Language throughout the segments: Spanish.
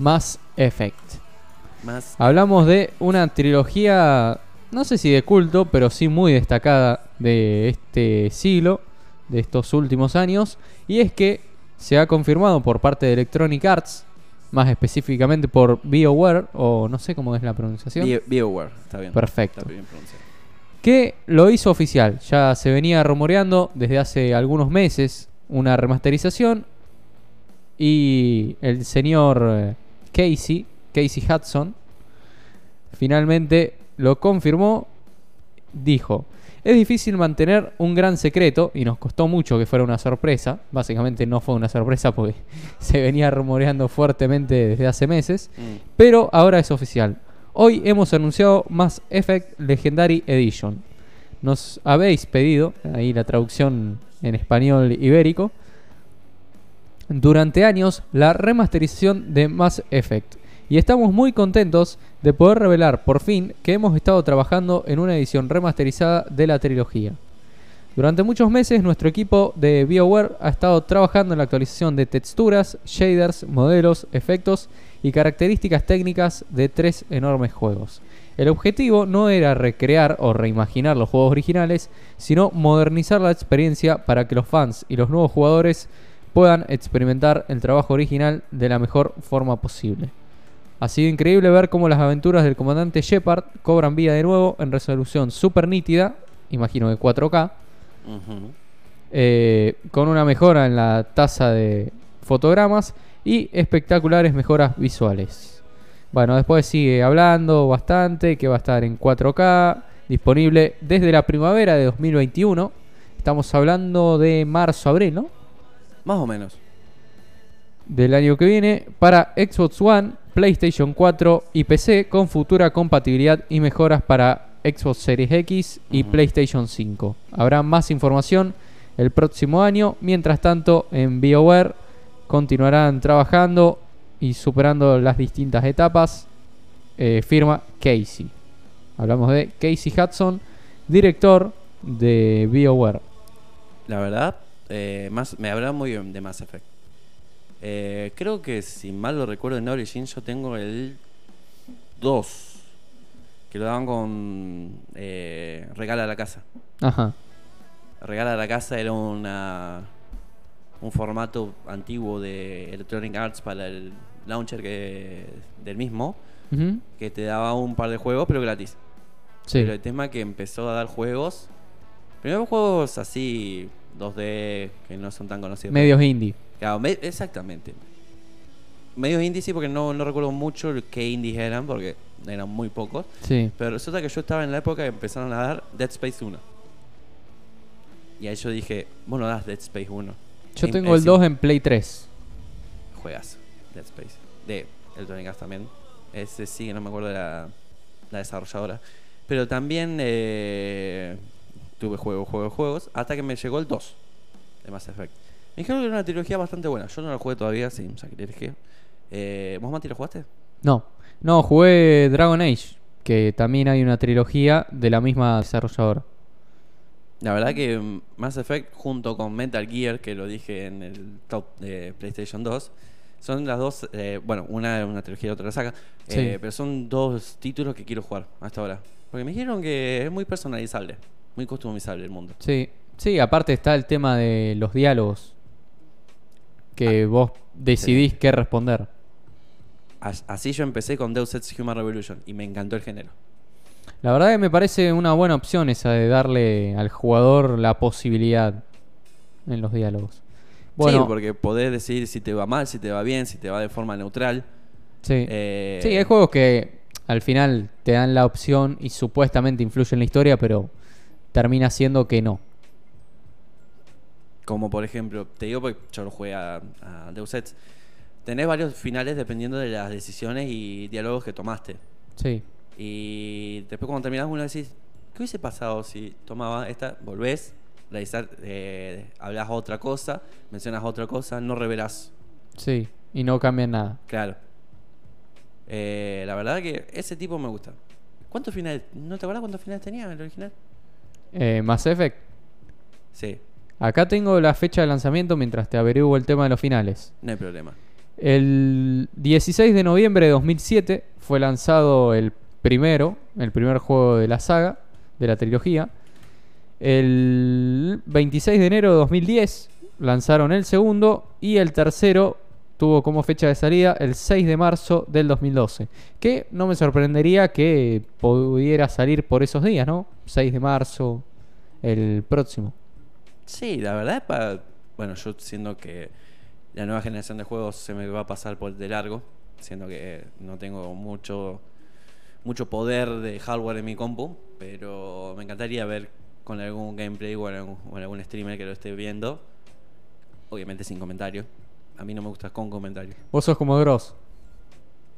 Mass Effect. Hablamos de una trilogía, no sé si de culto, pero sí muy destacada de este siglo, de estos últimos años. Y es que se ha confirmado por parte de Electronic Arts, más específicamente por BioWare, o no sé cómo es la pronunciación. Bio- BioWare, está bien. Perfecto. Está bien pronunciado. que lo hizo oficial. Ya se venía rumoreando desde hace algunos meses una remasterización y el señor eh, Casey, Casey Hudson, finalmente lo confirmó, dijo, es difícil mantener un gran secreto y nos costó mucho que fuera una sorpresa, básicamente no fue una sorpresa porque se venía rumoreando fuertemente desde hace meses, Mm. pero ahora es oficial. Hoy hemos anunciado Mass Effect Legendary Edition. Nos habéis pedido, ahí la traducción en español ibérico, durante años la remasterización de Mass Effect. Y estamos muy contentos de poder revelar por fin que hemos estado trabajando en una edición remasterizada de la trilogía. Durante muchos meses nuestro equipo de BioWare ha estado trabajando en la actualización de texturas, shaders, modelos, efectos y características técnicas de tres enormes juegos. El objetivo no era recrear o reimaginar los juegos originales, sino modernizar la experiencia para que los fans y los nuevos jugadores puedan experimentar el trabajo original de la mejor forma posible. Ha sido increíble ver cómo las aventuras del comandante Shepard cobran vida de nuevo en resolución super nítida, imagino que 4K, Ujú. eh, con una mejora en la tasa de fotogramas y espectaculares mejoras visuales. Bueno, después sigue hablando bastante que va a estar en 4K, disponible desde la primavera de 2021. Estamos hablando de marzo-abril, ¿no? Más o menos. Del año que viene para Xbox One, PlayStation 4 y PC con futura compatibilidad y mejoras para Xbox Series X y. PlayStation 5. Habrá más información el próximo año. Mientras tanto, en BioWare continuarán trabajando y superando las distintas etapas. Eh, firma Casey. Hablamos de Casey Hudson, director de BioWare. La verdad, eh, más, me hablaba muy bien de Mass Effect. Eh, creo que si mal lo recuerdo en Origin yo tengo el 2. Que lo daban con eh, Regala a la Casa. Ajá. Regala a la Casa era una un formato antiguo de Electronic Arts para el launcher que, del mismo, que te daba un par de juegos, pero gratis. Sí. Pero el tema que empezó a dar juegos. Primero juegos así 2D que no son tan conocidos. Medios indie. Claro, me- exactamente. Medios indie sí, porque no, no recuerdo mucho qué indies eran, porque eran muy pocos. Sí. Pero resulta que yo estaba en la época que empezaron a dar Dead Space 1. Y ahí yo dije, bueno, das Dead Space 1. Yo En- tengo el en- 2 en Play 3. Juegas Dead Space. De Electronic Arts también. Ese sí, que no me acuerdo de la, la desarrolladora. Pero también eh, tuve juegos, juegos, juegos. Hasta que me llegó el 2 de Mass Effect. Me dijeron que era una trilogía bastante buena. Yo no la jugué todavía, sin sacrilegio. Eh, ¿Vos, Mati, lo jugaste? No, no, jugué Dragon Age, que también hay una trilogía de la misma desarrolladora. La verdad que mm, Mass Effect junto con Metal Gear, que lo dije en el top de PlayStation 2, son las dos, eh, bueno, una es una trilogía y otra la saga, eh, Sí. pero son dos títulos que quiero jugar hasta ahora. Porque me dijeron que es muy personalizable, muy customizable el mundo. Sí, sí, aparte está el tema de los diálogos, que vos decidís qué responder. As- Así yo empecé con Deus Ex Human Revolution y me encantó el género. La verdad que me parece una buena opción esa de darle al jugador la posibilidad en los diálogos. Bueno, sí, porque podés decidir si te va mal, si te va bien, si te va de forma neutral. sí. Eh, Sí, hay juegos que al final te dan la opción y supuestamente influyen en la historia, pero termina siendo que no. Como por ejemplo, te digo porque yo lo jugué a, a Deus Ex. Tenés varios finales dependiendo de las decisiones y diálogos que tomaste. Sí, Y después cuando terminás uno decís, ¿qué hubiese pasado si tomaba esta, volvés, realizar, eh, hablas otra cosa, mencionas otra cosa, no revelás? sí, y no cambia nada. Claro. Eh, la verdad que ese tipo me gusta. ¿Cuántos finales? ¿No te acuerdas cuántos finales tenía el original? Eh, Mass Effect. Sí, Acá tengo la fecha de lanzamiento mientras te averiguo el tema de los finales. no hay problema. El 16 de noviembre de 2007 fue lanzado el primero, el primer juego de la saga, de la trilogía. El 26 de enero de 2010 lanzaron el segundo y el tercero tuvo como fecha de salida el 6 de marzo del 2012. Que no me sorprendería que pudiera salir por esos días, ¿no? 6 de marzo, el próximo. Sí, la verdad es para... Bueno, yo siendo que la nueva generación de juegos se me va a pasar por de largo, siendo que no tengo mucho mucho poder de hardware en mi compu, pero me encantaría ver con algún gameplay o algún, o algún streamer que lo esté viendo, obviamente sin comentarios. A mí no me gusta con comentarios. Vos sos como Dross.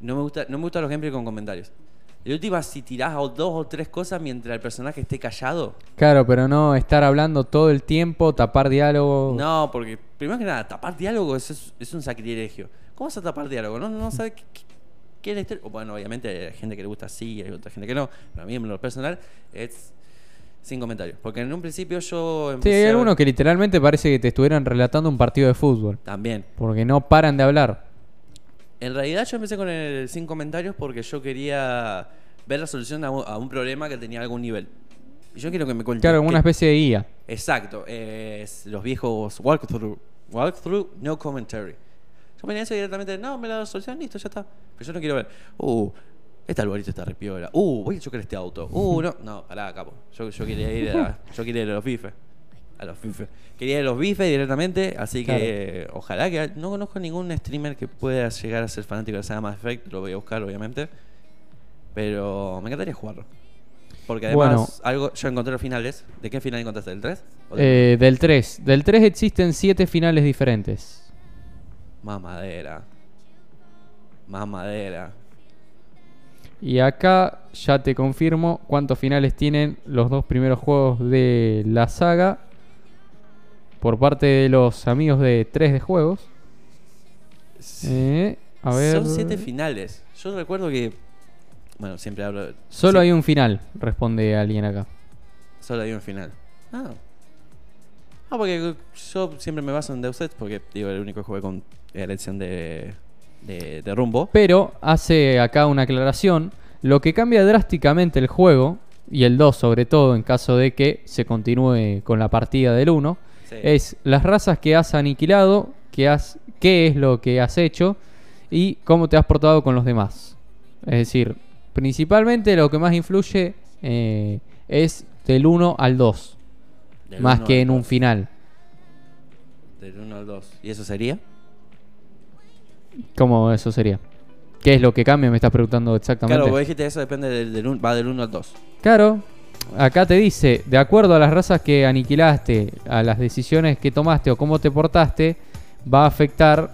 No me gusta, no me gustan los gameplays con comentarios. De última, si tirás dos o tres cosas mientras el personaje esté callado. Claro, pero no estar hablando todo el tiempo, tapar diálogo. No, porque primero que nada, tapar diálogo es, es- un sacrilegio. ¿Cómo vas a tapar diálogo? No, no sabes qué, qué- qué es la historia. Bueno, obviamente hay gente que le gusta así, hay otra gente que no. Pero a mí en lo personal es sin comentarios. Porque en un principio yo Sí, hay a algunos que literalmente parece que te estuvieran relatando un partido de fútbol. También. Porque no paran de hablar. En realidad yo empecé con el sin comentarios porque yo quería ver la solución a un, a un problema que tenía algún nivel. Y yo quiero que me cuente. Claro, como una especie de guía. Exacto, es los viejos walkthrough, walkthrough, no commentary. Yo me decía directamente, no, me la solución, listo, ya está. Pero yo no quiero ver, uh, este arbolito está repiola, uh, voy a chocar este auto, uh, no, no, pará, capo. Yo, yo quería ir a, yo quería ir a los bifes. A los bifes. Quería ir a los bifes directamente, así que ojalá que no conozco ningún streamer que pueda llegar a ser fanático de la saga Mass Effect, lo voy a buscar obviamente. Pero me encantaría jugarlo. Porque además, Bueno. algo, yo encontré los finales. ¿De qué final encontraste? ¿Del 3? ¿O del Eh, del 3. Del 3 existen 7 finales diferentes. Más madera. Y acá ya te confirmo cuántos finales tienen los dos primeros juegos de la saga. Por parte de los amigos de 3 de juegos. Eh, a ver. Son siete finales. Yo recuerdo que. Bueno, siempre hablo. de- Solo sí, hay un final, responde alguien acá. Solo hay un final. Ah. Ah, porque yo siempre me baso en Deus Ex porque, digo, el único jugué con elección de, de, de rumbo. Pero hace acá una aclaración. Lo que cambia drásticamente el juego, y el 2 sobre todo en caso de que se continúe con la partida del 1, Sí. es las razas que has aniquilado, que has, qué es lo que has hecho y cómo te has portado con los demás. Es decir, principalmente lo que más influye eh, es del 1 al 2, Del más que en un final. Del 1 al 2. ¿Y eso sería? ¿Cómo eso sería? ¿Qué es lo que cambia? Me estás preguntando exactamente. Claro, vos dijiste eso depende del, del un- va del 1 al 2. Claro, acá te dice, de acuerdo a las razas que aniquilaste, a las decisiones que tomaste o cómo te portaste, va a afectar,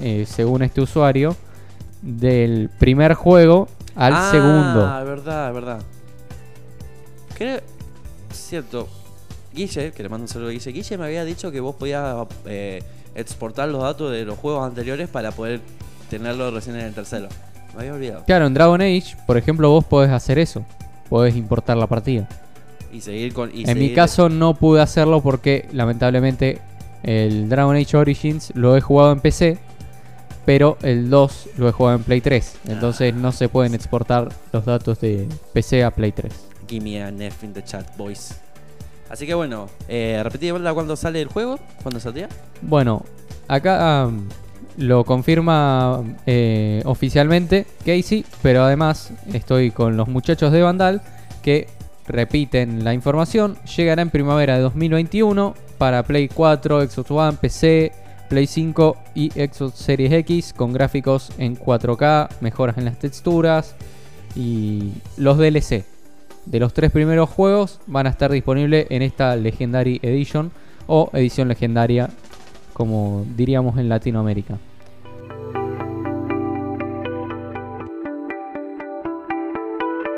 eh, según este usuario, del primer juego al ah, segundo. verdad, verdad. Creo. Cierto. Guille, que le mando un saludo a Guille. Guille me había dicho que vos podías eh, exportar los datos de los juegos anteriores para poder tenerlo recién en el tercero. Me había olvidado. Claro, en Dragon Age, por ejemplo, vos podés hacer eso. Podés importar la partida. Y seguir con. y en mi caso no pude hacerlo porque lamentablemente el Dragon Age Origins lo he jugado en PC, pero el 2 lo he jugado en Play 3. Entonces no se pueden exportar los datos de PC a Play 3. Give me a F in the chat, boys. Así que bueno, eh, repetí de vuelta cuándo sale el juego, cuándo saldría. Bueno, acá um, lo confirma eh, oficialmente Casey, pero además estoy con los muchachos de Vandal que repiten la información. Llegará en primavera de 2021 para Play 4, Xbox One, PC, Play 5 y Xbox Series X con gráficos en 4K, mejoras en las texturas y los DLC de los tres primeros juegos van a estar disponibles en esta Legendary Edition o edición legendaria, como diríamos en Latinoamérica.